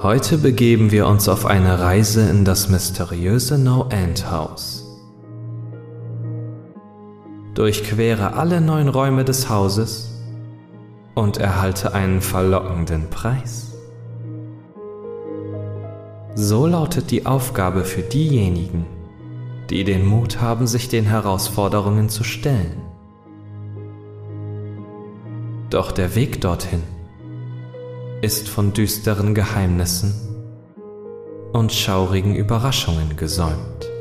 Heute begeben wir uns auf eine Reise in das mysteriöse No-End-Haus. Durchquere alle neun Räume des Hauses und erhalte einen verlockenden Preis. So lautet die Aufgabe für diejenigen, die den Mut haben, sich den Herausforderungen zu stellen. Doch der Weg dorthin ist von düsteren Geheimnissen und schaurigen Überraschungen gesäumt.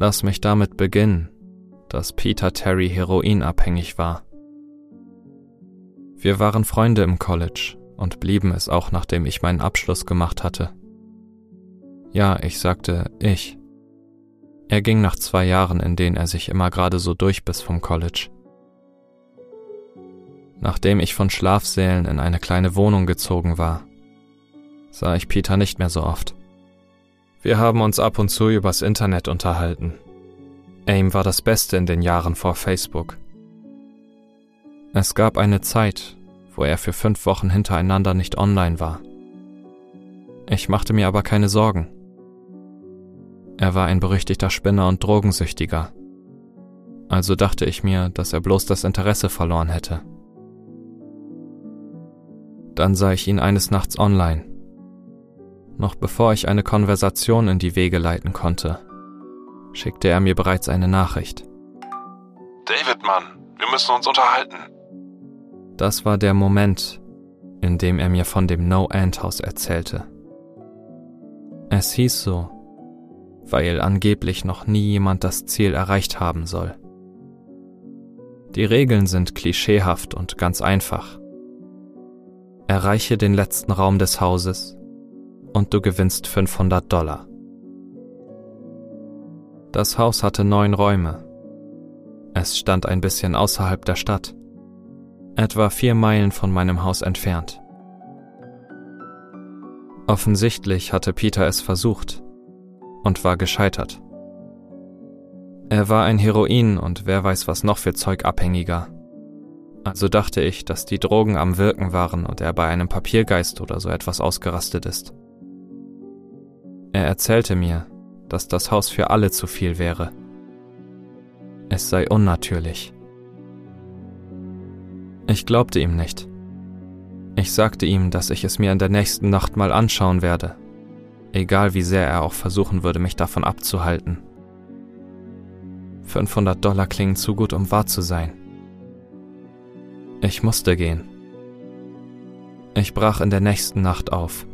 Lass mich damit beginnen, dass Peter Terry heroinabhängig war. Wir waren Freunde im College und blieben es auch nachdem ich meinen Abschluss gemacht hatte. Ja, ich sagte ich. Er ging nach zwei Jahren, in denen er sich immer gerade so durchbiss vom College. Nachdem ich von Schlafsälen in eine kleine Wohnung gezogen war, sah ich Peter nicht mehr so oft. Wir haben uns ab und zu übers Internet unterhalten. AIM war das Beste in den Jahren vor Facebook. Es gab eine Zeit, wo er für fünf Wochen hintereinander nicht online war. Ich machte mir aber keine Sorgen. Er war ein berüchtigter Spinner und Drogensüchtiger. Also dachte ich mir, dass er bloß das Interesse verloren hätte. Dann sah ich ihn eines Nachts online noch bevor ich eine Konversation in die Wege leiten konnte, schickte er mir bereits eine Nachricht. David, Mann, wir müssen uns unterhalten. Das war der Moment, in dem er mir von dem No-End-Haus erzählte. Es hieß so, weil angeblich noch nie jemand das Ziel erreicht haben soll. Die Regeln sind klischeehaft und ganz einfach. Erreiche den letzten Raum des Hauses und du gewinnst 500 Dollar. Das Haus hatte neun Räume. Es stand ein bisschen außerhalb der Stadt, etwa vier Meilen von meinem Haus entfernt. Offensichtlich hatte Peter es versucht und war gescheitert. Er war ein Heroin und wer weiß was noch für Zeug abhängiger. Also dachte ich, dass die Drogen am Wirken waren und er bei einem Papiergeist oder so etwas ausgerastet ist. Er erzählte mir, dass das Haus für alle zu viel wäre. Es sei unnatürlich. Ich glaubte ihm nicht. Ich sagte ihm, dass ich es mir in der nächsten Nacht mal anschauen werde, egal wie sehr er auch versuchen würde, mich davon abzuhalten. 500 Dollar klingen zu gut, um wahr zu sein. Ich musste gehen. Ich brach in der nächsten Nacht auf.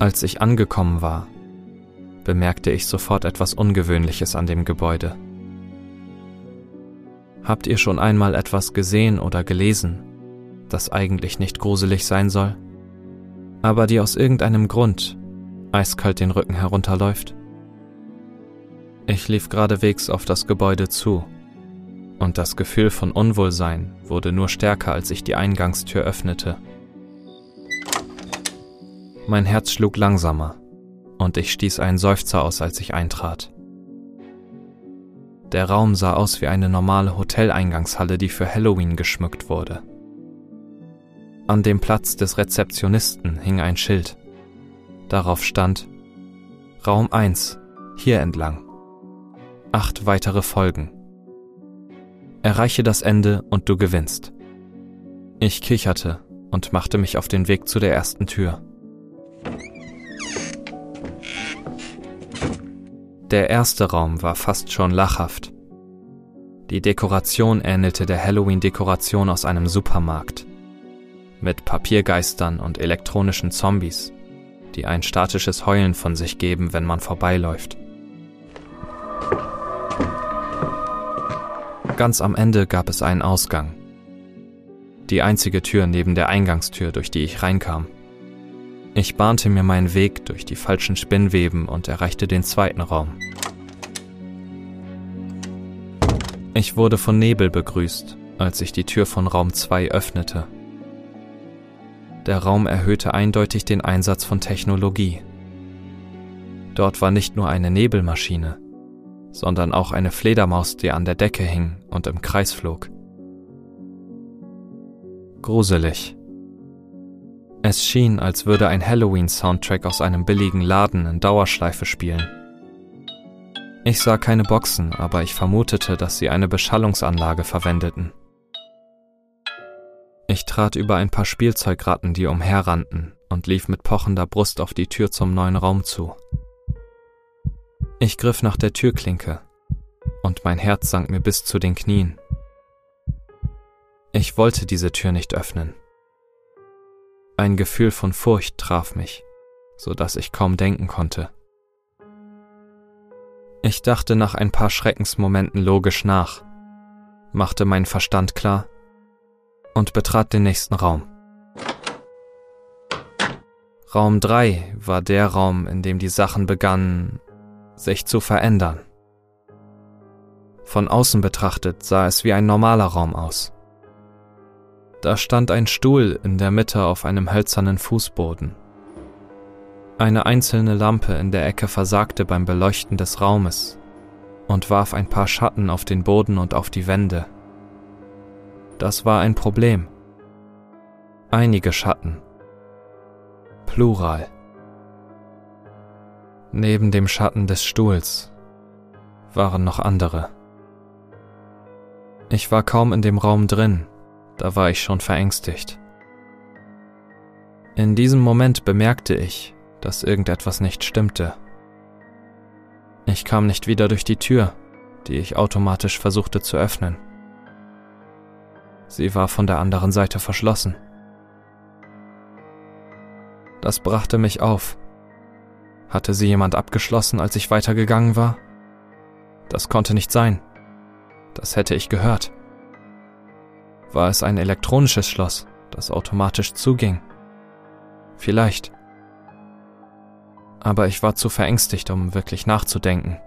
Als ich angekommen war, bemerkte ich sofort etwas Ungewöhnliches an dem Gebäude. Habt ihr schon einmal etwas gesehen oder gelesen, das eigentlich nicht gruselig sein soll, aber die aus irgendeinem Grund eiskalt den Rücken herunterläuft? Ich lief geradewegs auf das Gebäude zu, und das Gefühl von Unwohlsein wurde nur stärker, als ich die Eingangstür öffnete. Mein Herz schlug langsamer und ich stieß einen Seufzer aus, als ich eintrat. Der Raum sah aus wie eine normale Hoteleingangshalle, die für Halloween geschmückt wurde. An dem Platz des Rezeptionisten hing ein Schild. Darauf stand Raum 1, hier entlang. Acht weitere Folgen. Erreiche das Ende und du gewinnst. Ich kicherte und machte mich auf den Weg zu der ersten Tür. Der erste Raum war fast schon lachhaft. Die Dekoration ähnelte der Halloween-Dekoration aus einem Supermarkt. Mit Papiergeistern und elektronischen Zombies, die ein statisches Heulen von sich geben, wenn man vorbeiläuft. Ganz am Ende gab es einen Ausgang. Die einzige Tür neben der Eingangstür, durch die ich reinkam. Ich bahnte mir meinen Weg durch die falschen Spinnweben und erreichte den zweiten Raum. Ich wurde von Nebel begrüßt, als ich die Tür von Raum 2 öffnete. Der Raum erhöhte eindeutig den Einsatz von Technologie. Dort war nicht nur eine Nebelmaschine, sondern auch eine Fledermaus, die an der Decke hing und im Kreis flog. Gruselig. Es schien, als würde ein Halloween-Soundtrack aus einem billigen Laden in Dauerschleife spielen. Ich sah keine Boxen, aber ich vermutete, dass sie eine Beschallungsanlage verwendeten. Ich trat über ein paar Spielzeugratten, die umherrannten, und lief mit pochender Brust auf die Tür zum neuen Raum zu. Ich griff nach der Türklinke, und mein Herz sank mir bis zu den Knien. Ich wollte diese Tür nicht öffnen. Ein Gefühl von Furcht traf mich, so dass ich kaum denken konnte. Ich dachte nach ein paar Schreckensmomenten logisch nach, machte meinen Verstand klar und betrat den nächsten Raum. Raum 3 war der Raum, in dem die Sachen begannen, sich zu verändern. Von außen betrachtet sah es wie ein normaler Raum aus. Da stand ein Stuhl in der Mitte auf einem hölzernen Fußboden. Eine einzelne Lampe in der Ecke versagte beim Beleuchten des Raumes und warf ein paar Schatten auf den Boden und auf die Wände. Das war ein Problem. Einige Schatten. Plural. Neben dem Schatten des Stuhls waren noch andere. Ich war kaum in dem Raum drin, da war ich schon verängstigt. In diesem Moment bemerkte ich, dass irgendetwas nicht stimmte. Ich kam nicht wieder durch die Tür, die ich automatisch versuchte zu öffnen. Sie war von der anderen Seite verschlossen. Das brachte mich auf. Hatte sie jemand abgeschlossen, als ich weitergegangen war? Das konnte nicht sein. Das hätte ich gehört. War es ein elektronisches Schloss, das automatisch zuging? Vielleicht. Aber ich war zu verängstigt, um wirklich nachzudenken.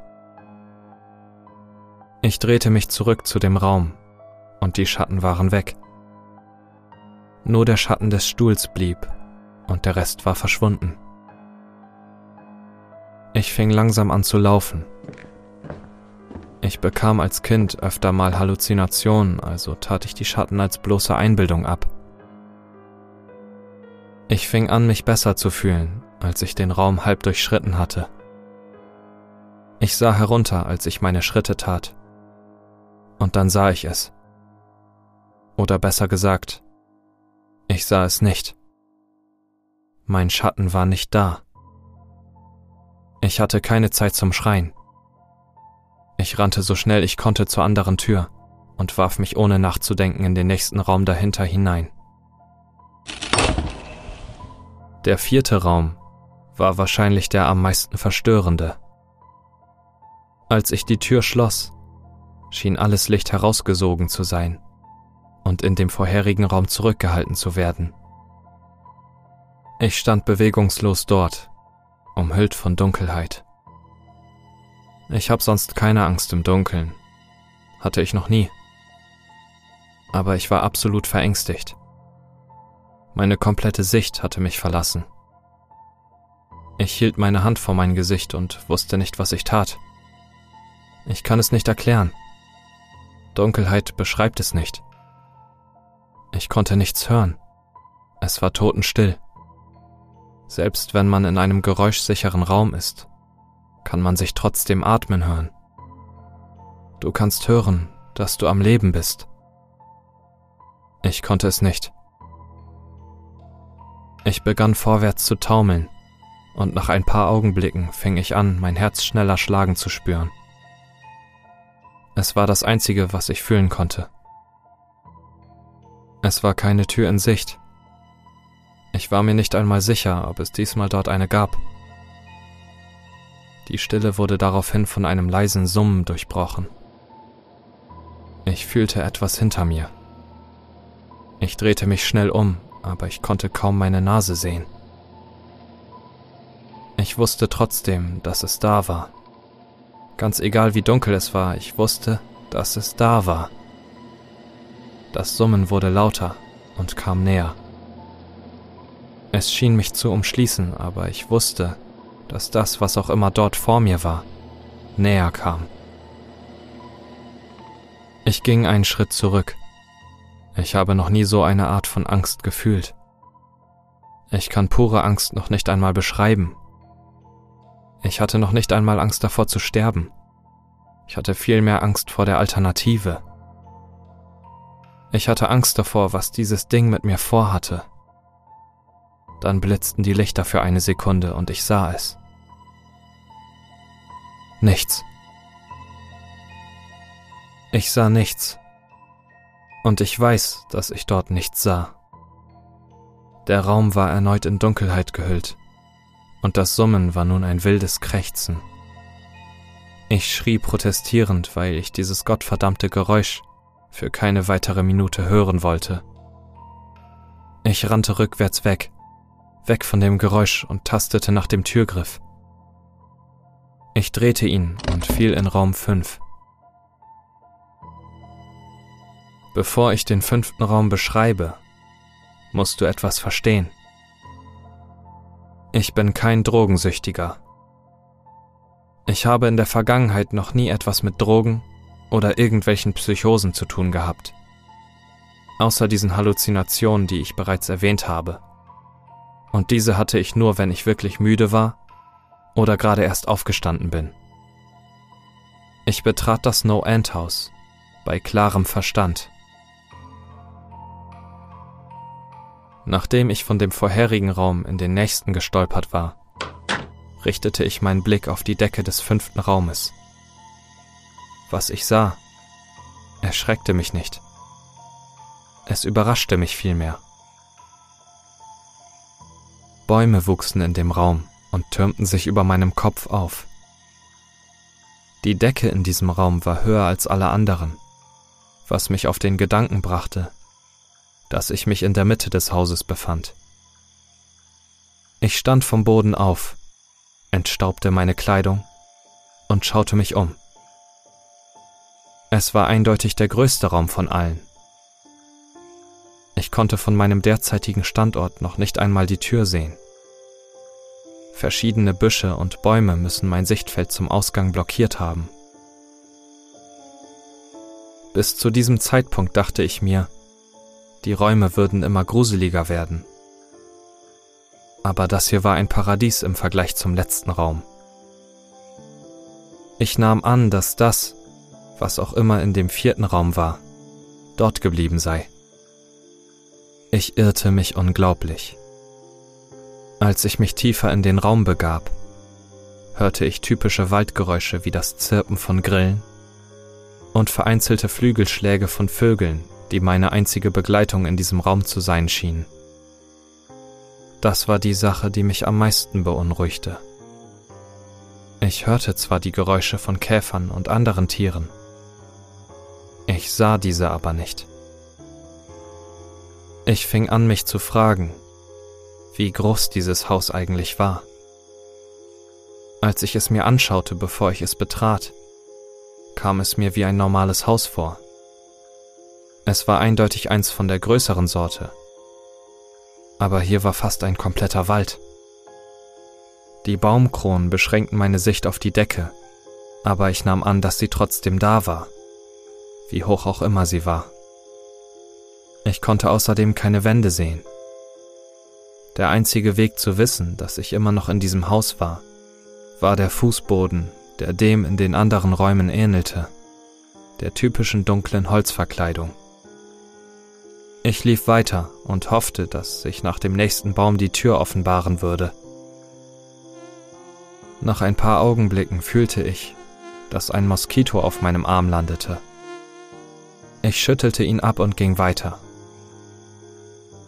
Ich drehte mich zurück zu dem Raum, und die Schatten waren weg. Nur der Schatten des Stuhls blieb, und der Rest war verschwunden. Ich fing langsam an zu laufen, ich bekam als Kind öfter mal Halluzinationen, also tat ich die Schatten als bloße Einbildung ab. Ich fing an, mich besser zu fühlen, als ich den Raum halb durchschritten hatte. Ich sah herunter, als ich meine Schritte tat. Und dann sah ich es. Oder besser gesagt, ich sah es nicht. Mein Schatten war nicht da. Ich hatte keine Zeit zum Schreien. Ich rannte so schnell ich konnte zur anderen Tür und warf mich ohne nachzudenken in den nächsten Raum dahinter hinein. Der vierte Raum war wahrscheinlich der am meisten verstörende. Als ich die Tür schloss, schien alles Licht herausgesogen zu sein und in dem vorherigen Raum zurückgehalten zu werden. Ich stand bewegungslos dort, umhüllt von Dunkelheit. Ich habe sonst keine Angst im Dunkeln. Hatte ich noch nie. Aber ich war absolut verängstigt. Meine komplette Sicht hatte mich verlassen. Ich hielt meine Hand vor mein Gesicht und wusste nicht, was ich tat. Ich kann es nicht erklären. Dunkelheit beschreibt es nicht. Ich konnte nichts hören. Es war totenstill. Selbst wenn man in einem geräuschsicheren Raum ist, kann man sich trotzdem atmen hören. Du kannst hören, dass du am Leben bist. Ich konnte es nicht. Ich begann vorwärts zu taumeln, und nach ein paar Augenblicken fing ich an, mein Herz schneller schlagen zu spüren. Es war das Einzige, was ich fühlen konnte. Es war keine Tür in Sicht. Ich war mir nicht einmal sicher, ob es diesmal dort eine gab. Die Stille wurde daraufhin von einem leisen Summen durchbrochen. Ich fühlte etwas hinter mir. Ich drehte mich schnell um, aber ich konnte kaum meine Nase sehen. Ich wusste trotzdem, dass es da war. Ganz egal wie dunkel es war, ich wusste, dass es da war. Das Summen wurde lauter und kam näher. Es schien mich zu umschließen, aber ich wusste, dass das, was auch immer dort vor mir war, näher kam. Ich ging einen Schritt zurück. Ich habe noch nie so eine Art von Angst gefühlt. Ich kann pure Angst noch nicht einmal beschreiben. Ich hatte noch nicht einmal Angst davor zu sterben. Ich hatte vielmehr Angst vor der Alternative. Ich hatte Angst davor, was dieses Ding mit mir vorhatte. Dann blitzten die Lichter für eine Sekunde und ich sah es. Nichts. Ich sah nichts. Und ich weiß, dass ich dort nichts sah. Der Raum war erneut in Dunkelheit gehüllt, und das Summen war nun ein wildes Krächzen. Ich schrie protestierend, weil ich dieses gottverdammte Geräusch für keine weitere Minute hören wollte. Ich rannte rückwärts weg, weg von dem Geräusch und tastete nach dem Türgriff. Ich drehte ihn und fiel in Raum 5. Bevor ich den fünften Raum beschreibe, musst du etwas verstehen. Ich bin kein Drogensüchtiger. Ich habe in der Vergangenheit noch nie etwas mit Drogen oder irgendwelchen Psychosen zu tun gehabt. Außer diesen Halluzinationen, die ich bereits erwähnt habe. Und diese hatte ich nur, wenn ich wirklich müde war oder gerade erst aufgestanden bin. Ich betrat das No-End-Haus bei klarem Verstand. Nachdem ich von dem vorherigen Raum in den nächsten gestolpert war, richtete ich meinen Blick auf die Decke des fünften Raumes. Was ich sah, erschreckte mich nicht. Es überraschte mich vielmehr. Bäume wuchsen in dem Raum und türmten sich über meinem Kopf auf. Die Decke in diesem Raum war höher als alle anderen, was mich auf den Gedanken brachte, dass ich mich in der Mitte des Hauses befand. Ich stand vom Boden auf, entstaubte meine Kleidung und schaute mich um. Es war eindeutig der größte Raum von allen. Ich konnte von meinem derzeitigen Standort noch nicht einmal die Tür sehen. Verschiedene Büsche und Bäume müssen mein Sichtfeld zum Ausgang blockiert haben. Bis zu diesem Zeitpunkt dachte ich mir, die Räume würden immer gruseliger werden. Aber das hier war ein Paradies im Vergleich zum letzten Raum. Ich nahm an, dass das, was auch immer in dem vierten Raum war, dort geblieben sei. Ich irrte mich unglaublich. Als ich mich tiefer in den Raum begab, hörte ich typische Waldgeräusche wie das Zirpen von Grillen und vereinzelte Flügelschläge von Vögeln, die meine einzige Begleitung in diesem Raum zu sein schien. Das war die Sache, die mich am meisten beunruhigte. Ich hörte zwar die Geräusche von Käfern und anderen Tieren, ich sah diese aber nicht. Ich fing an, mich zu fragen, wie groß dieses Haus eigentlich war. Als ich es mir anschaute, bevor ich es betrat, kam es mir wie ein normales Haus vor. Es war eindeutig eins von der größeren Sorte. Aber hier war fast ein kompletter Wald. Die Baumkronen beschränkten meine Sicht auf die Decke, aber ich nahm an, dass sie trotzdem da war, wie hoch auch immer sie war. Ich konnte außerdem keine Wände sehen. Der einzige Weg zu wissen, dass ich immer noch in diesem Haus war, war der Fußboden, der dem in den anderen Räumen ähnelte, der typischen dunklen Holzverkleidung. Ich lief weiter und hoffte, dass sich nach dem nächsten Baum die Tür offenbaren würde. Nach ein paar Augenblicken fühlte ich, dass ein Moskito auf meinem Arm landete. Ich schüttelte ihn ab und ging weiter.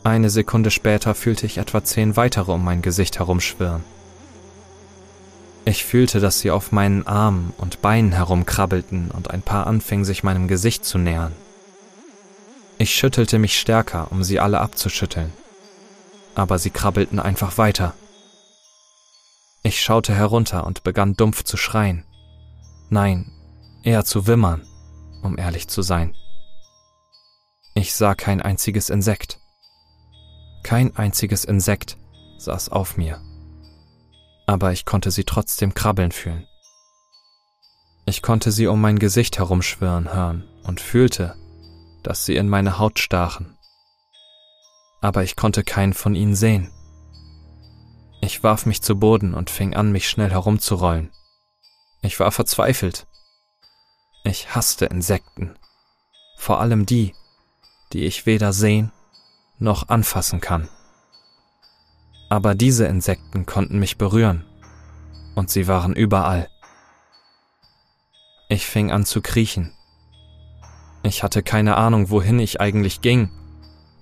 Eine Sekunde später fühlte ich etwa zehn weitere um mein Gesicht herumschwirren. Ich fühlte, dass sie auf meinen Armen und Beinen herumkrabbelten und ein paar anfingen sich meinem Gesicht zu nähern. Ich schüttelte mich stärker, um sie alle abzuschütteln. Aber sie krabbelten einfach weiter. Ich schaute herunter und begann dumpf zu schreien. Nein, eher zu wimmern, um ehrlich zu sein. Ich sah kein einziges Insekt. Kein einziges Insekt saß auf mir aber ich konnte sie trotzdem krabbeln fühlen. Ich konnte sie um mein Gesicht herumschwirren hören und fühlte, dass sie in meine Haut stachen. Aber ich konnte keinen von ihnen sehen. Ich warf mich zu Boden und fing an, mich schnell herumzurollen. Ich war verzweifelt. Ich hasste Insekten, vor allem die, die ich weder sehen noch anfassen kann. Aber diese Insekten konnten mich berühren, und sie waren überall. Ich fing an zu kriechen. Ich hatte keine Ahnung, wohin ich eigentlich ging,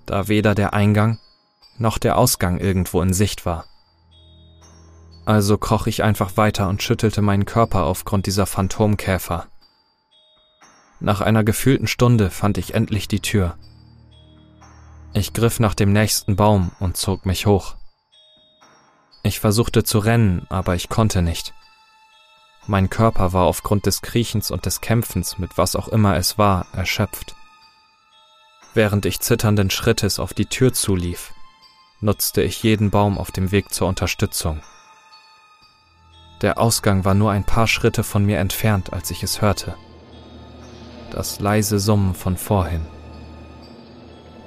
da weder der Eingang noch der Ausgang irgendwo in Sicht war. Also kroch ich einfach weiter und schüttelte meinen Körper aufgrund dieser Phantomkäfer. Nach einer gefühlten Stunde fand ich endlich die Tür. Ich griff nach dem nächsten Baum und zog mich hoch. Ich versuchte zu rennen, aber ich konnte nicht. Mein Körper war aufgrund des Kriechens und des Kämpfens mit was auch immer es war erschöpft. Während ich zitternden Schrittes auf die Tür zulief, nutzte ich jeden Baum auf dem Weg zur Unterstützung. Der Ausgang war nur ein paar Schritte von mir entfernt, als ich es hörte. Das leise Summen von vorhin.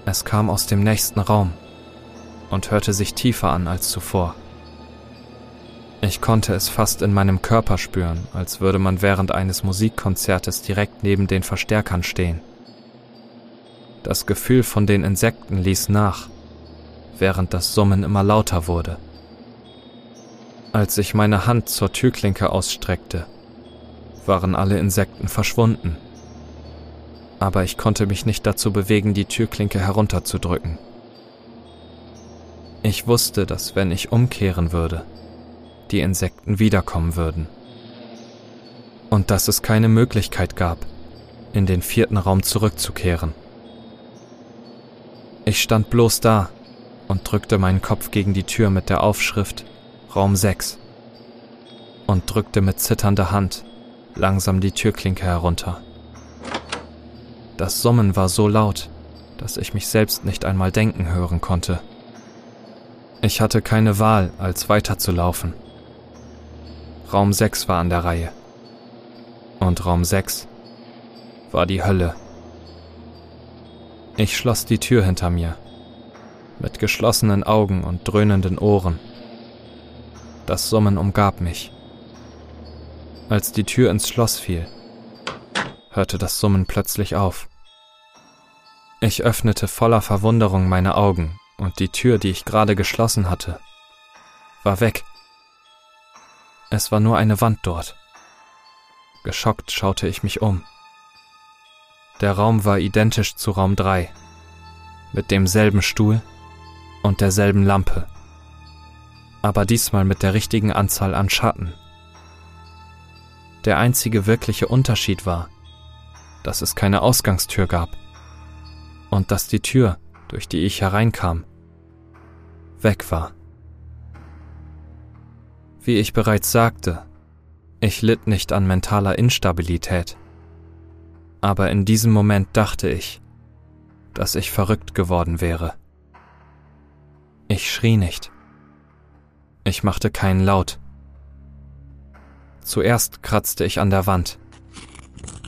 Es kam aus dem nächsten Raum und hörte sich tiefer an als zuvor. Ich konnte es fast in meinem Körper spüren, als würde man während eines Musikkonzertes direkt neben den Verstärkern stehen. Das Gefühl von den Insekten ließ nach, während das Summen immer lauter wurde. Als ich meine Hand zur Türklinke ausstreckte, waren alle Insekten verschwunden. Aber ich konnte mich nicht dazu bewegen, die Türklinke herunterzudrücken. Ich wusste, dass wenn ich umkehren würde, die Insekten wiederkommen würden. Und dass es keine Möglichkeit gab, in den vierten Raum zurückzukehren. Ich stand bloß da und drückte meinen Kopf gegen die Tür mit der Aufschrift Raum 6 und drückte mit zitternder Hand langsam die Türklinke herunter. Das Summen war so laut, dass ich mich selbst nicht einmal denken hören konnte. Ich hatte keine Wahl, als weiterzulaufen. Raum 6 war an der Reihe. Und Raum 6 war die Hölle. Ich schloss die Tür hinter mir, mit geschlossenen Augen und dröhnenden Ohren. Das Summen umgab mich. Als die Tür ins Schloss fiel, hörte das Summen plötzlich auf. Ich öffnete voller Verwunderung meine Augen und die Tür, die ich gerade geschlossen hatte, war weg. Es war nur eine Wand dort. Geschockt schaute ich mich um. Der Raum war identisch zu Raum 3, mit demselben Stuhl und derselben Lampe, aber diesmal mit der richtigen Anzahl an Schatten. Der einzige wirkliche Unterschied war, dass es keine Ausgangstür gab und dass die Tür, durch die ich hereinkam, weg war. Wie ich bereits sagte, ich litt nicht an mentaler Instabilität. Aber in diesem Moment dachte ich, dass ich verrückt geworden wäre. Ich schrie nicht. Ich machte keinen Laut. Zuerst kratzte ich an der Wand.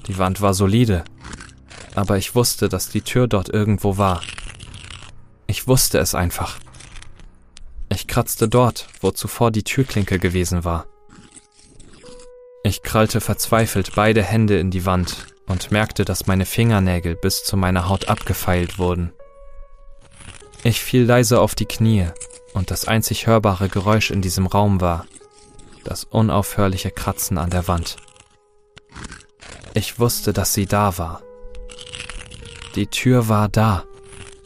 Die Wand war solide, aber ich wusste, dass die Tür dort irgendwo war. Ich wusste es einfach. Ich kratzte dort, wo zuvor die Türklinke gewesen war. Ich krallte verzweifelt beide Hände in die Wand und merkte, dass meine Fingernägel bis zu meiner Haut abgefeilt wurden. Ich fiel leise auf die Knie und das einzig hörbare Geräusch in diesem Raum war das unaufhörliche Kratzen an der Wand. Ich wusste, dass sie da war. Die Tür war da.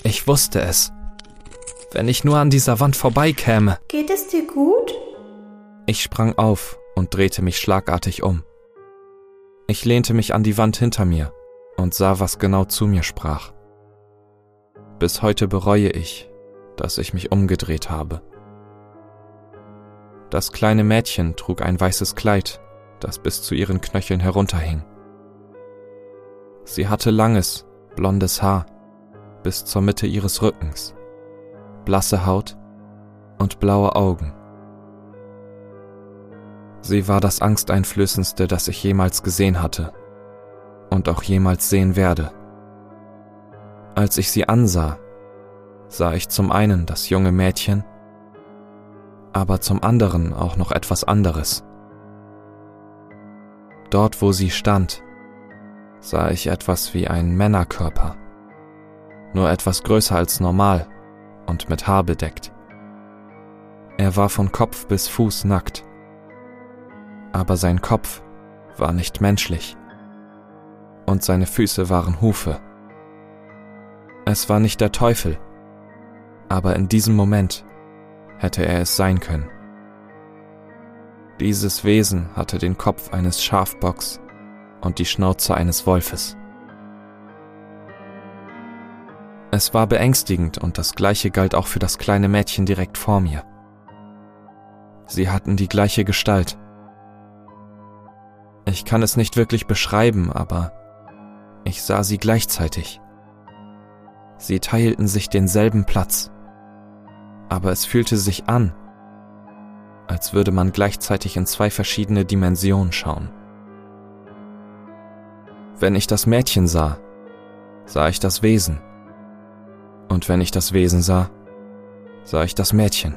Ich wusste es. Wenn ich nur an dieser Wand vorbeikäme. Geht es dir gut? Ich sprang auf und drehte mich schlagartig um. Ich lehnte mich an die Wand hinter mir und sah, was genau zu mir sprach. Bis heute bereue ich, dass ich mich umgedreht habe. Das kleine Mädchen trug ein weißes Kleid, das bis zu ihren Knöcheln herunterhing. Sie hatte langes, blondes Haar bis zur Mitte ihres Rückens, blasse Haut und blaue Augen. Sie war das Angsteinflößendste, das ich jemals gesehen hatte und auch jemals sehen werde. Als ich sie ansah, sah ich zum einen das junge Mädchen, aber zum anderen auch noch etwas anderes. Dort, wo sie stand, sah ich etwas wie einen Männerkörper, nur etwas größer als normal und mit Haar bedeckt. Er war von Kopf bis Fuß nackt, aber sein Kopf war nicht menschlich und seine Füße waren Hufe. Es war nicht der Teufel, aber in diesem Moment hätte er es sein können. Dieses Wesen hatte den Kopf eines Schafbocks und die Schnauze eines Wolfes. Es war beängstigend und das gleiche galt auch für das kleine Mädchen direkt vor mir. Sie hatten die gleiche Gestalt. Ich kann es nicht wirklich beschreiben, aber ich sah sie gleichzeitig. Sie teilten sich denselben Platz, aber es fühlte sich an, als würde man gleichzeitig in zwei verschiedene Dimensionen schauen. Wenn ich das Mädchen sah, sah ich das Wesen. Und wenn ich das Wesen sah, sah ich das Mädchen.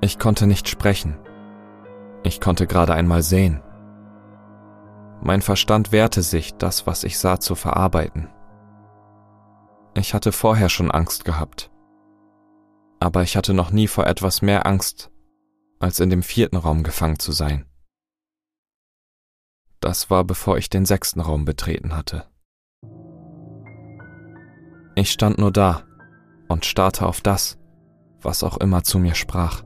Ich konnte nicht sprechen. Ich konnte gerade einmal sehen. Mein Verstand wehrte sich, das, was ich sah, zu verarbeiten. Ich hatte vorher schon Angst gehabt. Aber ich hatte noch nie vor etwas mehr Angst, als in dem vierten Raum gefangen zu sein. Das war bevor ich den sechsten Raum betreten hatte. Ich stand nur da und starrte auf das, was auch immer zu mir sprach.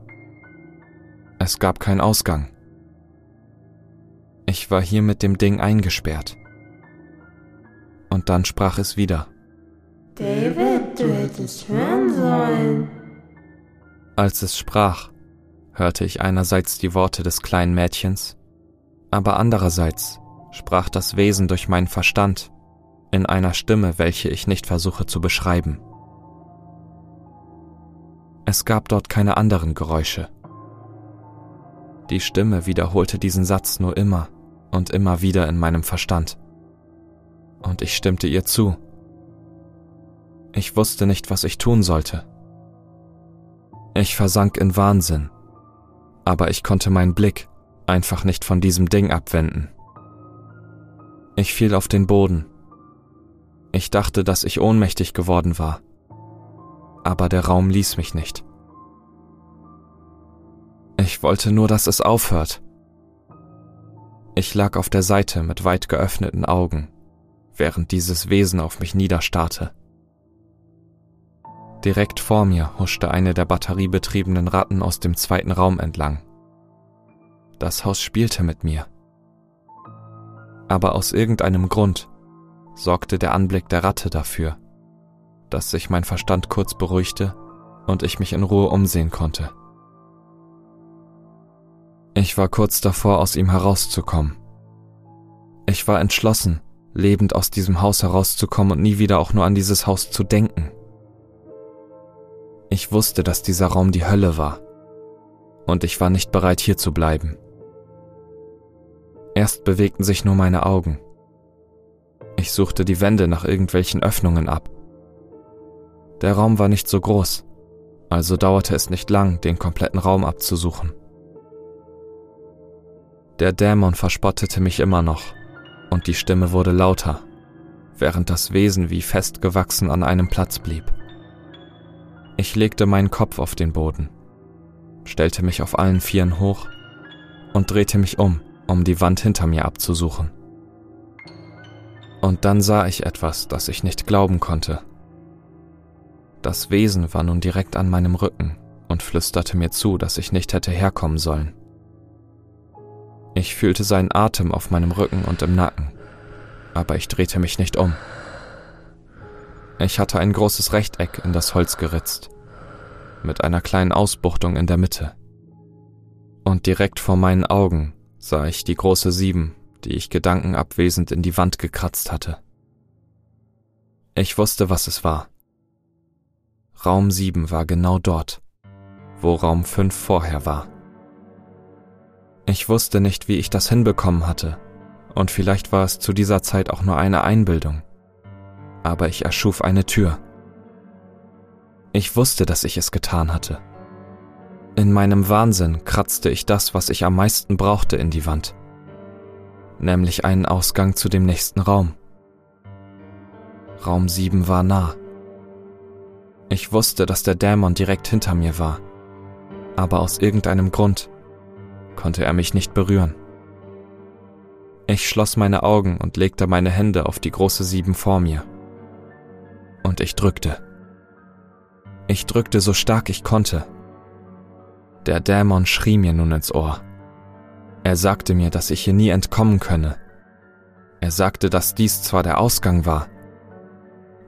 Es gab keinen Ausgang. Ich war hier mit dem Ding eingesperrt. Und dann sprach es wieder. David, du hättest hören sollen. Als es sprach, hörte ich einerseits die Worte des kleinen Mädchens, aber andererseits sprach das Wesen durch meinen Verstand in einer Stimme, welche ich nicht versuche zu beschreiben. Es gab dort keine anderen Geräusche. Die Stimme wiederholte diesen Satz nur immer und immer wieder in meinem Verstand. Und ich stimmte ihr zu. Ich wusste nicht, was ich tun sollte. Ich versank in Wahnsinn, aber ich konnte meinen Blick einfach nicht von diesem Ding abwenden. Ich fiel auf den Boden. Ich dachte, dass ich ohnmächtig geworden war, aber der Raum ließ mich nicht. Ich wollte nur, dass es aufhört. Ich lag auf der Seite mit weit geöffneten Augen, während dieses Wesen auf mich niederstarrte. Direkt vor mir huschte eine der batteriebetriebenen Ratten aus dem zweiten Raum entlang. Das Haus spielte mit mir. Aber aus irgendeinem Grund sorgte der Anblick der Ratte dafür, dass sich mein Verstand kurz beruhigte und ich mich in Ruhe umsehen konnte. Ich war kurz davor, aus ihm herauszukommen. Ich war entschlossen, lebend aus diesem Haus herauszukommen und nie wieder auch nur an dieses Haus zu denken. Ich wusste, dass dieser Raum die Hölle war, und ich war nicht bereit, hier zu bleiben. Erst bewegten sich nur meine Augen. Ich suchte die Wände nach irgendwelchen Öffnungen ab. Der Raum war nicht so groß, also dauerte es nicht lang, den kompletten Raum abzusuchen. Der Dämon verspottete mich immer noch, und die Stimme wurde lauter, während das Wesen wie festgewachsen an einem Platz blieb. Ich legte meinen Kopf auf den Boden, stellte mich auf allen Vieren hoch und drehte mich um, um die Wand hinter mir abzusuchen. Und dann sah ich etwas, das ich nicht glauben konnte. Das Wesen war nun direkt an meinem Rücken und flüsterte mir zu, dass ich nicht hätte herkommen sollen Ich fühlte seinen Atem auf meinem Rücken und im Nacken, aber ich drehte mich nicht um. Ich hatte ein großes Rechteck in das Holz geritzt, mit einer kleinen Ausbuchtung in der Mitte. Und direkt vor meinen Augen sah ich die große Sieben, die ich gedankenabwesend in die Wand gekratzt hatte. Ich wusste, was es war. Raum 7 war genau dort, wo Raum 5 vorher war. Ich wusste nicht, wie ich das hinbekommen hatte, und vielleicht war es zu dieser Zeit auch nur eine Einbildung. Aber ich erschuf eine Tür. Ich wusste, dass ich es getan hatte. In meinem Wahnsinn kratzte ich das, was ich am meisten brauchte, in die Wand, nämlich einen Ausgang zu dem nächsten Raum. Raum 7 war nah. Ich wusste, dass der Dämon direkt hinter mir war, aber aus irgendeinem Grund konnte er mich nicht berühren. Ich schloss meine Augen und legte meine Hände auf die große Sieben vor mir. Und ich drückte. Ich drückte so stark ich konnte, der Dämon schrie mir nun ins Ohr. Er sagte mir, dass ich hier nie entkommen könne. Er sagte, dass dies zwar der Ausgang war,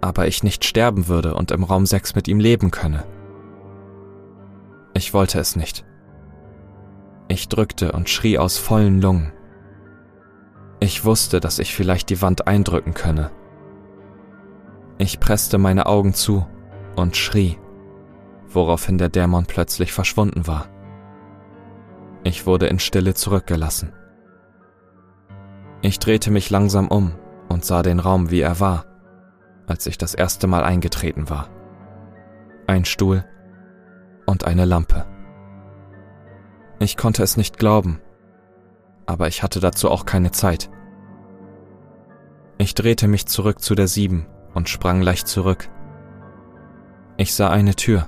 aber ich nicht sterben würde und im Raum 6 mit ihm leben könne. Ich wollte es nicht. Ich drückte und schrie aus vollen Lungen. Ich wusste, dass ich vielleicht die Wand eindrücken könne. Ich presste meine Augen zu und schrie woraufhin der Dämon plötzlich verschwunden war. Ich wurde in Stille zurückgelassen. Ich drehte mich langsam um und sah den Raum, wie er war, als ich das erste Mal eingetreten war. Ein Stuhl und eine Lampe. Ich konnte es nicht glauben, aber ich hatte dazu auch keine Zeit. Ich drehte mich zurück zu der Sieben und sprang leicht zurück. Ich sah eine Tür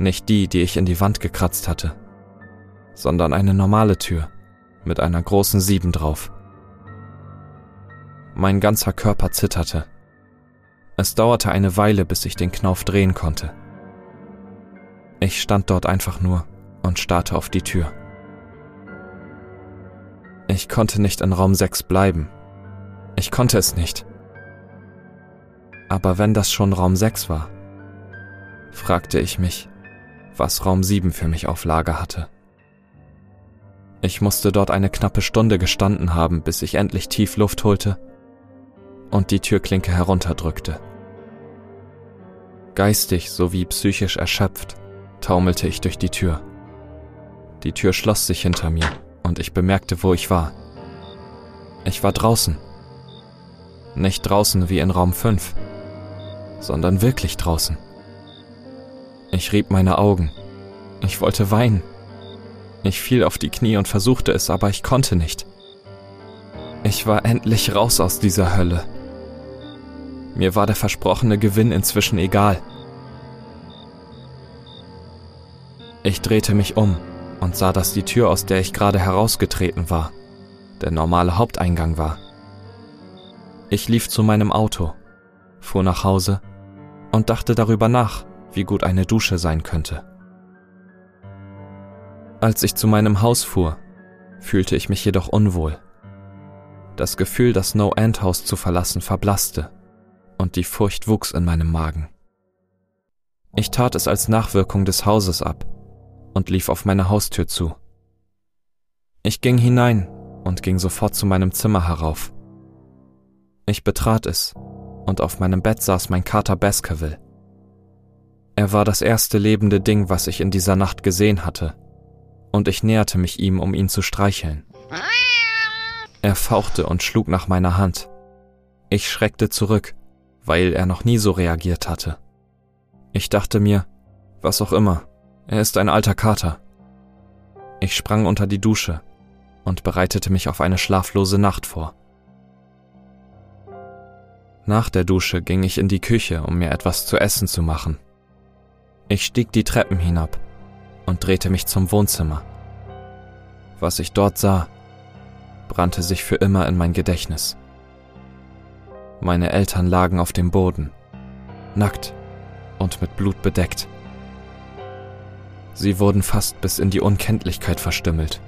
nicht die, die ich in die Wand gekratzt hatte, sondern eine normale Tür mit einer großen Sieben drauf. Mein ganzer Körper zitterte. Es dauerte eine Weile, bis ich den Knauf drehen konnte. Ich stand dort einfach nur und starrte auf die Tür. Ich konnte nicht in Raum 6 bleiben. Ich konnte es nicht. Aber wenn das schon Raum 6 war, fragte ich mich, was Raum 7 für mich auf Lager hatte. Ich musste dort eine knappe Stunde gestanden haben, bis ich endlich tief Luft holte und die Türklinke herunterdrückte. Geistig sowie psychisch erschöpft taumelte ich durch die Tür. Die Tür schloss sich hinter mir und ich bemerkte, wo ich war. Ich war draußen. Nicht draußen wie in Raum 5, sondern wirklich draußen. Ich rieb meine Augen. Ich wollte weinen. Ich fiel auf die Knie und versuchte es, aber ich konnte nicht. Ich war endlich raus aus dieser Hölle. Mir war der versprochene Gewinn inzwischen egal. Ich drehte mich um und sah, dass die Tür, aus der ich gerade herausgetreten war, der normale Haupteingang war. Ich lief zu meinem Auto, fuhr nach Hause und dachte darüber nach, wie gut eine Dusche sein könnte. Als ich zu meinem Haus fuhr, fühlte ich mich jedoch unwohl. Das Gefühl, das No-End-Haus zu verlassen, verblasste und die Furcht wuchs in meinem Magen. Ich tat es als Nachwirkung des Hauses ab und lief auf meine Haustür zu. Ich ging hinein und ging sofort zu meinem Zimmer herauf. Ich betrat es und auf meinem Bett saß mein Kater Baskerville. Er war das erste lebende Ding, was ich in dieser Nacht gesehen hatte, und ich näherte mich ihm, um ihn zu streicheln. Er fauchte und schlug nach meiner Hand. Ich schreckte zurück, weil er noch nie so reagiert hatte. Ich dachte mir, was auch immer, er ist ein alter Kater. Ich sprang unter die Dusche und bereitete mich auf eine schlaflose Nacht vor. Nach der Dusche ging ich in die Küche, um mir etwas zu essen zu machen. Ich stieg die Treppen hinab und drehte mich zum Wohnzimmer. Was ich dort sah, brannte sich für immer in mein Gedächtnis. Meine Eltern lagen auf dem Boden, nackt und mit Blut bedeckt. Sie wurden fast bis in die Unkenntlichkeit verstümmelt.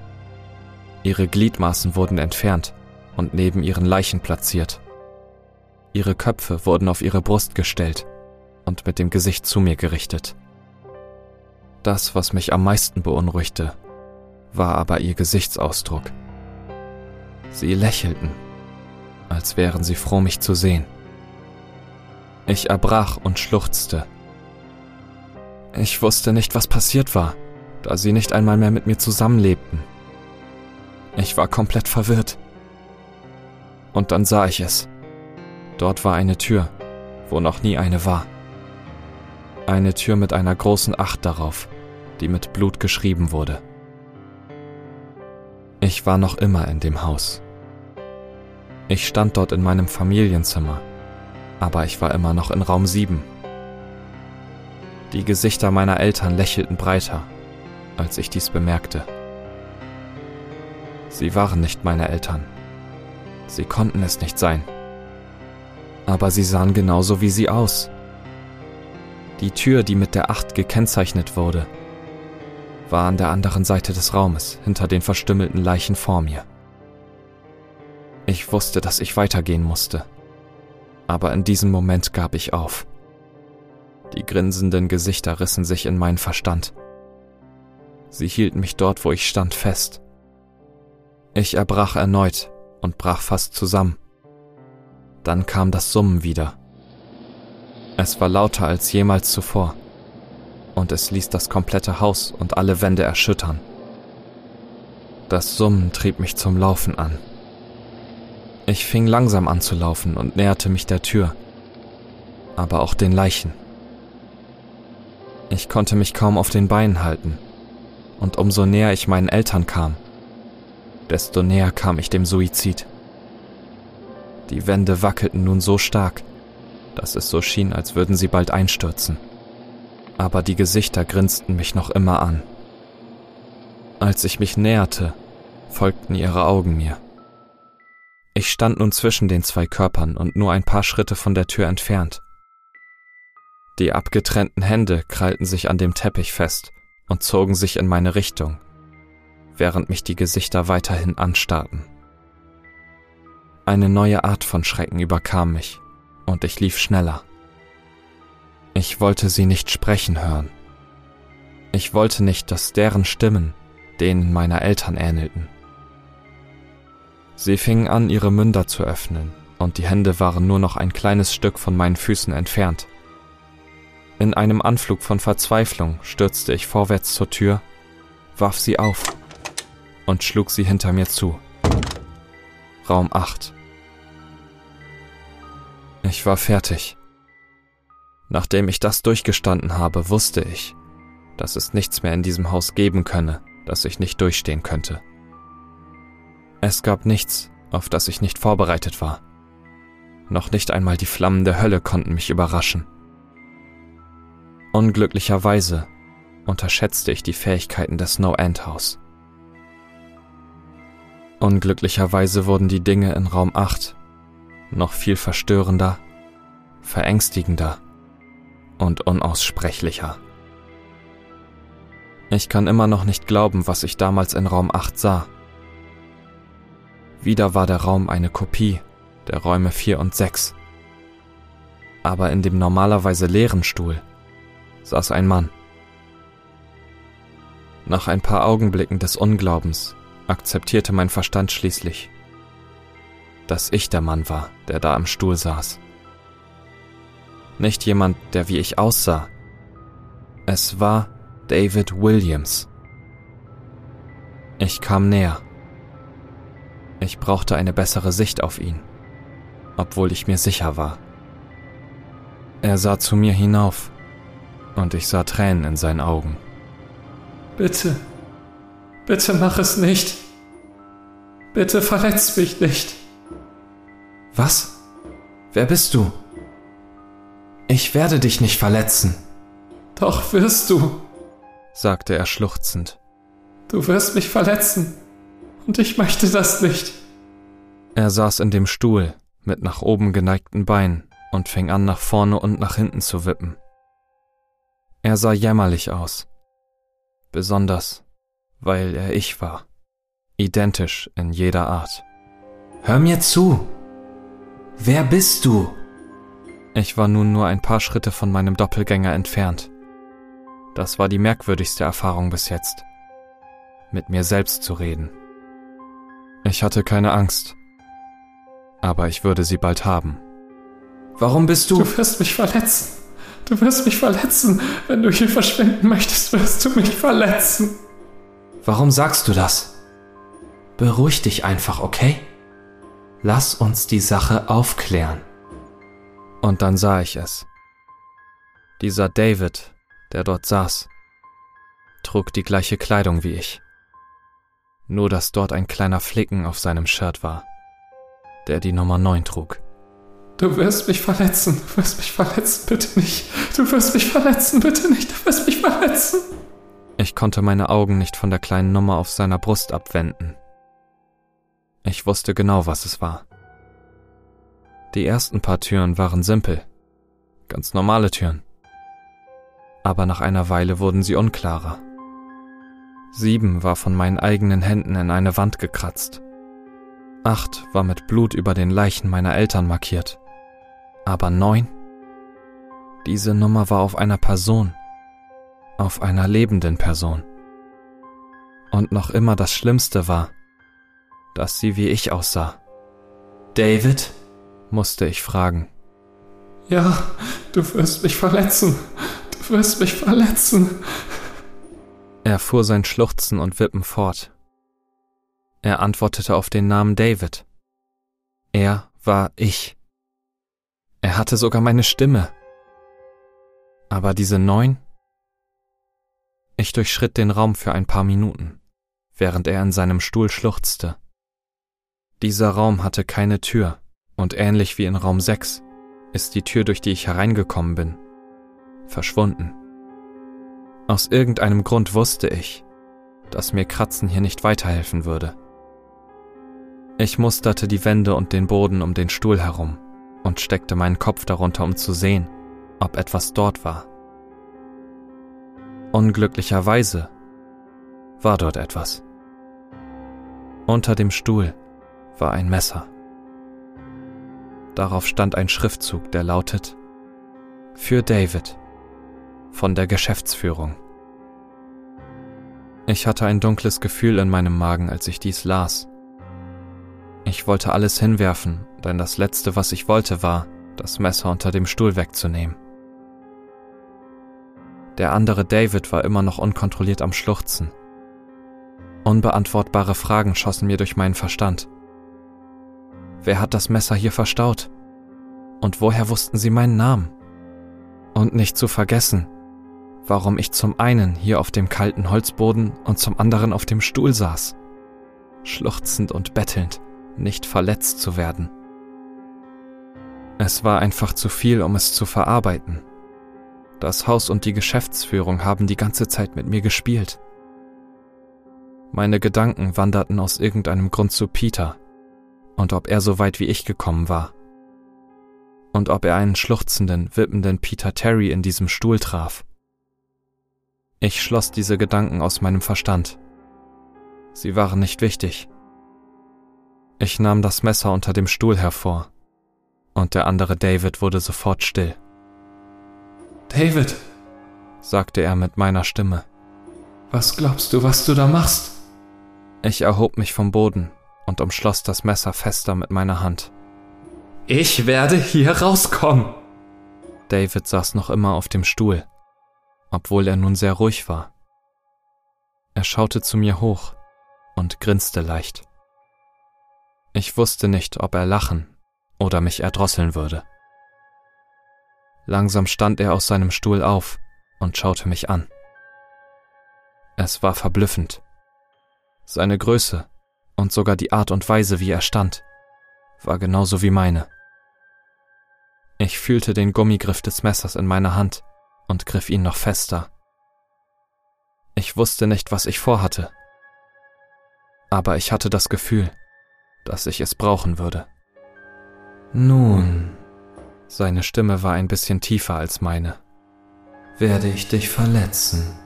Ihre Gliedmaßen wurden entfernt und neben ihren Leichen platziert. Ihre Köpfe wurden auf ihre Brust gestellt und mit dem Gesicht zu mir gerichtet. Das, was mich am meisten beunruhigte, war aber ihr Gesichtsausdruck. Sie lächelten, als wären sie froh, mich zu sehen. Ich erbrach und schluchzte. Ich wusste nicht, was passiert war, da sie nicht einmal mehr mit mir zusammenlebten. Ich war komplett verwirrt. Und dann sah ich es. Dort war eine Tür, wo noch nie eine war. Eine Tür mit einer großen Acht darauf, die mit Blut geschrieben wurde. Ich war noch immer in dem Haus. Ich stand dort in meinem Familienzimmer, aber ich war immer noch in Raum 7. Die Gesichter meiner Eltern lächelten breiter, als ich dies bemerkte. Sie waren nicht meine Eltern. Sie konnten es nicht sein. Aber sie sahen genauso wie sie aus. Die Tür, die mit der Acht gekennzeichnet wurde, war an der anderen Seite des Raumes, hinter den verstümmelten Leichen vor mir. Ich wusste, dass ich weitergehen musste. Aber in diesem Moment gab ich auf. Die grinsenden Gesichter rissen sich in meinen Verstand. Sie hielten mich dort, wo ich stand, fest. Ich erbrach erneut und brach fast zusammen. Dann kam das Summen wieder. Es war lauter als jemals zuvor, und es ließ das komplette Haus und alle Wände erschüttern. Das Summen trieb mich zum Laufen an. Ich fing langsam an zu laufen und näherte mich der Tür, aber auch den Leichen. Ich konnte mich kaum auf den Beinen halten, und umso näher ich meinen Eltern kam, desto näher kam ich dem Suizid. Die Wände wackelten nun so stark, dass es so schien, als würden sie bald einstürzen. Aber die Gesichter grinsten mich noch immer an. Als ich mich näherte, folgten ihre Augen mir. Ich stand nun zwischen den zwei Körpern und nur ein paar Schritte von der Tür entfernt. Die abgetrennten Hände krallten sich an dem Teppich fest und zogen sich in meine Richtung, während mich die Gesichter weiterhin anstarrten. Eine neue Art von Schrecken überkam mich, und ich lief schneller. Ich wollte sie nicht sprechen hören. Ich wollte nicht, dass deren Stimmen denen meiner Eltern ähnelten. Sie fingen an, ihre Münder zu öffnen, und die Hände waren nur noch ein kleines Stück von meinen Füßen entfernt. In einem Anflug von Verzweiflung stürzte ich vorwärts zur Tür, warf sie auf und schlug sie hinter mir zu. Raum 8. Ich war fertig. Nachdem ich das durchgestanden habe, wusste ich, dass es nichts mehr in diesem Haus geben könne, das ich nicht durchstehen könnte. Es gab nichts, auf das ich nicht vorbereitet war. Noch nicht einmal die Flammen der Hölle konnten mich überraschen. Unglücklicherweise unterschätzte ich die Fähigkeiten des No-End House. Unglücklicherweise wurden die Dinge in Raum 8 noch viel verstörender, verängstigender und unaussprechlicher. Ich kann immer noch nicht glauben, was ich damals in Raum 8 sah. Wieder war der Raum eine Kopie der Räume 4 und 6. Aber in dem normalerweise leeren Stuhl saß ein Mann. Nach ein paar Augenblicken des Unglaubens akzeptierte mein Verstand schließlich, dass ich der Mann war, der da am Stuhl saß. Nicht jemand, der wie ich aussah. Es war David Williams. Ich kam näher. Ich brauchte eine bessere Sicht auf ihn, obwohl ich mir sicher war. Er sah zu mir hinauf, und ich sah Tränen in seinen Augen. Bitte, Bitte mach es nicht. Bitte verletz mich nicht. Was? Wer bist du? Ich werde dich nicht verletzen. Doch wirst du, sagte er schluchzend. Du wirst mich verletzen. Und ich möchte das nicht. Er saß in dem Stuhl mit nach oben geneigten Beinen und fing an, nach vorne und nach hinten zu wippen. Er sah jämmerlich aus. Besonders weil er ich war. Identisch in jeder Art. Hör mir zu. Wer bist du? Ich war nun nur ein paar Schritte von meinem Doppelgänger entfernt. Das war die merkwürdigste Erfahrung bis jetzt. Mit mir selbst zu reden. Ich hatte keine Angst. Aber ich würde sie bald haben. Warum bist du... Du wirst mich verletzen. Du wirst mich verletzen. Wenn du hier verschwinden möchtest, wirst du mich verletzen. Warum sagst du das? Beruhig dich einfach, okay? Lass uns die Sache aufklären. Und dann sah ich es. Dieser David, der dort saß, trug die gleiche Kleidung wie ich. Nur dass dort ein kleiner Flicken auf seinem Shirt war, der die Nummer 9 trug. Du wirst mich verletzen, du wirst mich verletzen, bitte nicht. Du wirst mich verletzen, bitte nicht, du wirst mich verletzen. Ich konnte meine Augen nicht von der kleinen Nummer auf seiner Brust abwenden. Ich wusste genau, was es war. Die ersten paar Türen waren simpel, ganz normale Türen. Aber nach einer Weile wurden sie unklarer. Sieben war von meinen eigenen Händen in eine Wand gekratzt. Acht war mit Blut über den Leichen meiner Eltern markiert. Aber neun? Diese Nummer war auf einer Person. Auf einer lebenden Person. Und noch immer das Schlimmste war, dass sie wie ich aussah. David? Musste ich fragen. Ja, du wirst mich verletzen. Du wirst mich verletzen. Er fuhr sein Schluchzen und Wippen fort. Er antwortete auf den Namen David. Er war ich. Er hatte sogar meine Stimme. Aber diese neun? Ich durchschritt den Raum für ein paar Minuten, während er in seinem Stuhl schluchzte. Dieser Raum hatte keine Tür. Und ähnlich wie in Raum 6 ist die Tür, durch die ich hereingekommen bin, verschwunden. Aus irgendeinem Grund wusste ich, dass mir Kratzen hier nicht weiterhelfen würde. Ich musterte die Wände und den Boden um den Stuhl herum und steckte meinen Kopf darunter, um zu sehen, ob etwas dort war. Unglücklicherweise war dort etwas. Unter dem Stuhl war ein Messer. Darauf stand ein Schriftzug, der lautet Für David von der Geschäftsführung. Ich hatte ein dunkles Gefühl in meinem Magen, als ich dies las. Ich wollte alles hinwerfen, denn das Letzte, was ich wollte, war, das Messer unter dem Stuhl wegzunehmen. Der andere David war immer noch unkontrolliert am Schluchzen. Unbeantwortbare Fragen schossen mir durch meinen Verstand. Wer hat das Messer hier verstaut? Und woher wussten sie meinen Namen? Und nicht zu vergessen, warum ich zum einen hier auf dem kalten Holzboden und zum anderen auf dem Stuhl saß, schluchzend und bettelnd, nicht verletzt zu werden. Es war einfach zu viel, um es zu verarbeiten. Das Haus und die Geschäftsführung haben die ganze Zeit mit mir gespielt. Meine Gedanken wanderten aus irgendeinem Grund zu Peter, und ob er so weit wie ich gekommen war. Und ob er einen schluchzenden, wippenden Peter Terry in diesem Stuhl traf. Ich schloss diese Gedanken aus meinem Verstand. Sie waren nicht wichtig. Ich nahm das Messer unter dem Stuhl hervor, und der andere David wurde sofort still. David, sagte er mit meiner Stimme. Was glaubst du, was du da machst? Ich erhob mich vom Boden und umschloss das Messer fester mit meiner Hand. Ich werde hier rauskommen. David saß noch immer auf dem Stuhl, obwohl er nun sehr ruhig war. Er schaute zu mir hoch und grinste leicht. Ich wusste nicht, ob er lachen oder mich erdrosseln würde. Langsam stand er aus seinem Stuhl auf und schaute mich an. Es war verblüffend. Seine Größe und sogar die Art und Weise, wie er stand, war genauso wie meine. Ich fühlte den Gummigriff des Messers in meiner Hand und griff ihn noch fester. Ich wusste nicht, was ich vorhatte, aber ich hatte das Gefühl, dass ich es brauchen würde. Nun, seine Stimme war ein bisschen tiefer als meine. Werde ich dich verletzen.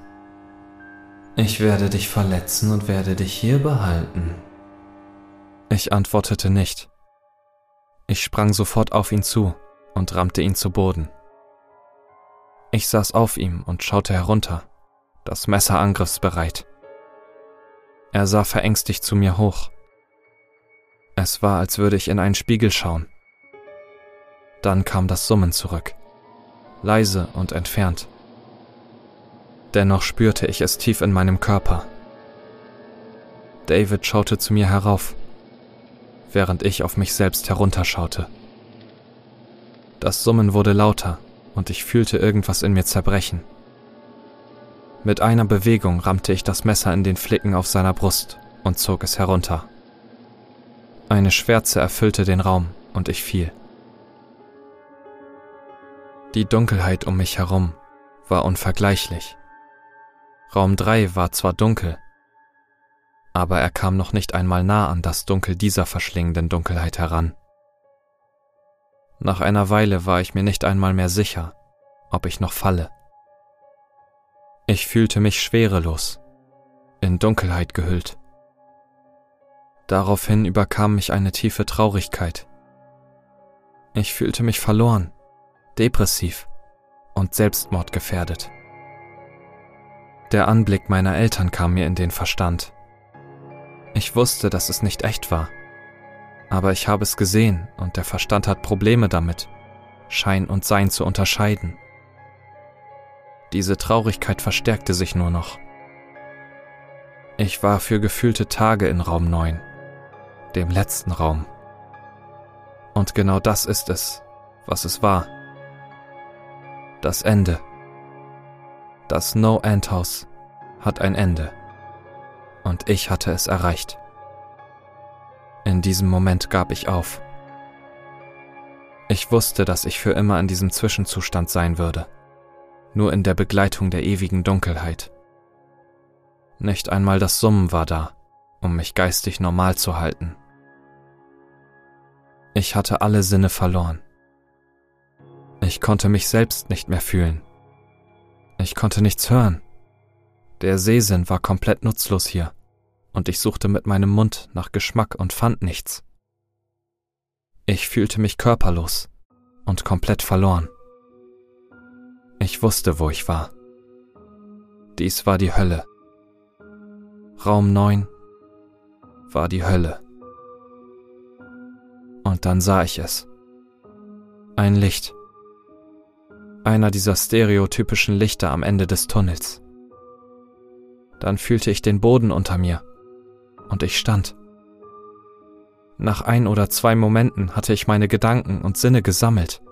Ich werde dich verletzen und werde dich hier behalten. Ich antwortete nicht. Ich sprang sofort auf ihn zu und rammte ihn zu Boden. Ich saß auf ihm und schaute herunter, das Messer angriffsbereit. Er sah verängstigt zu mir hoch. Es war, als würde ich in einen Spiegel schauen. Dann kam das Summen zurück, leise und entfernt. Dennoch spürte ich es tief in meinem Körper. David schaute zu mir herauf, während ich auf mich selbst herunterschaute. Das Summen wurde lauter und ich fühlte irgendwas in mir zerbrechen. Mit einer Bewegung rammte ich das Messer in den Flicken auf seiner Brust und zog es herunter. Eine Schwärze erfüllte den Raum und ich fiel. Die Dunkelheit um mich herum war unvergleichlich. Raum 3 war zwar dunkel, aber er kam noch nicht einmal nah an das Dunkel dieser verschlingenden Dunkelheit heran. Nach einer Weile war ich mir nicht einmal mehr sicher, ob ich noch falle. Ich fühlte mich schwerelos, in Dunkelheit gehüllt. Daraufhin überkam mich eine tiefe Traurigkeit. Ich fühlte mich verloren, depressiv und selbstmordgefährdet. Der Anblick meiner Eltern kam mir in den Verstand. Ich wusste, dass es nicht echt war aber ich habe es gesehen und der Verstand hat Probleme damit, Schein und Sein zu unterscheiden. Diese Traurigkeit verstärkte sich nur noch. Ich war für gefühlte Tage in Raum 9, dem letzten Raum. Und genau das ist es, was es war. Das Ende. Das No-End-Haus hat ein Ende. Und ich hatte es erreicht. In diesem Moment gab ich auf. Ich wusste, dass ich für immer in diesem Zwischenzustand sein würde, nur in der Begleitung der ewigen Dunkelheit. Nicht einmal das Summen war da, um mich geistig normal zu halten. Ich hatte alle Sinne verloren. Ich konnte mich selbst nicht mehr fühlen. Ich konnte nichts hören. Der Sehsinn war komplett nutzlos hier und ich suchte mit meinem Mund nach Geschmack und fand nichts. Ich fühlte mich körperlos und komplett verloren. Ich wusste, wo ich war. Dies war die Hölle. Raum 9 war die Hölle. Und dann sah ich es. Ein Licht. Einer dieser stereotypischen Lichter am Ende des Tunnels. Dann fühlte ich den Boden unter mir und ich stand. Nach ein oder zwei Momenten hatte ich meine Gedanken und Sinne gesammelt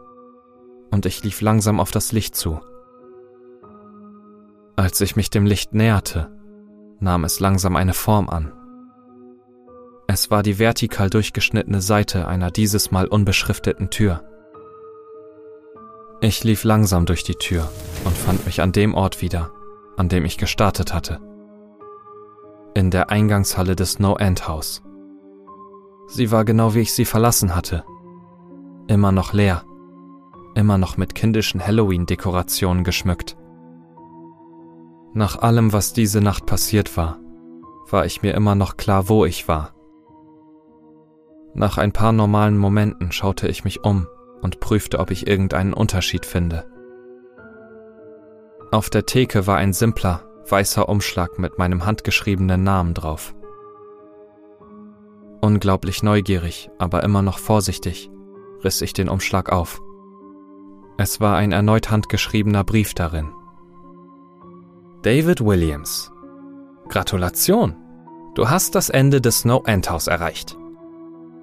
und ich lief langsam auf das Licht zu. Als ich mich dem Licht näherte, nahm es langsam eine Form an. Es war die vertikal durchgeschnittene Seite einer dieses Mal unbeschrifteten Tür. Ich lief langsam durch die Tür und fand mich an dem Ort wieder, an dem ich gestartet hatte in der Eingangshalle des No-End-Haus. Sie war genau wie ich sie verlassen hatte. Immer noch leer. Immer noch mit kindischen Halloween-Dekorationen geschmückt. Nach allem, was diese Nacht passiert war, war ich mir immer noch klar, wo ich war. Nach ein paar normalen Momenten schaute ich mich um und prüfte, ob ich irgendeinen Unterschied finde. Auf der Theke war ein simpler, weißer Umschlag mit meinem handgeschriebenen Namen drauf. Unglaublich neugierig, aber immer noch vorsichtig, riss ich den Umschlag auf. Es war ein erneut handgeschriebener Brief darin. David Williams. Gratulation! Du hast das Ende des Snow End House erreicht.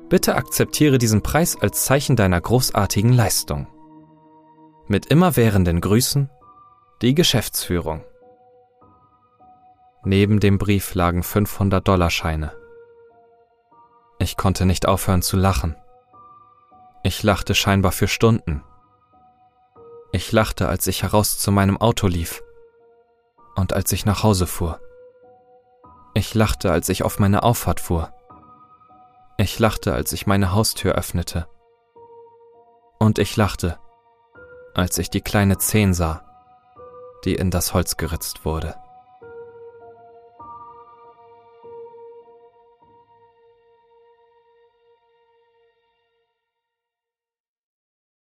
Bitte akzeptiere diesen Preis als Zeichen deiner großartigen Leistung. Mit immerwährenden Grüßen, die Geschäftsführung. Neben dem Brief lagen 500-Dollar-Scheine. Ich konnte nicht aufhören zu lachen. Ich lachte scheinbar für Stunden. Ich lachte, als ich heraus zu meinem Auto lief und als ich nach Hause fuhr. Ich lachte, als ich auf meine Auffahrt fuhr. Ich lachte, als ich meine Haustür öffnete. Und ich lachte, als ich die kleine Zehn sah, die in das Holz geritzt wurde.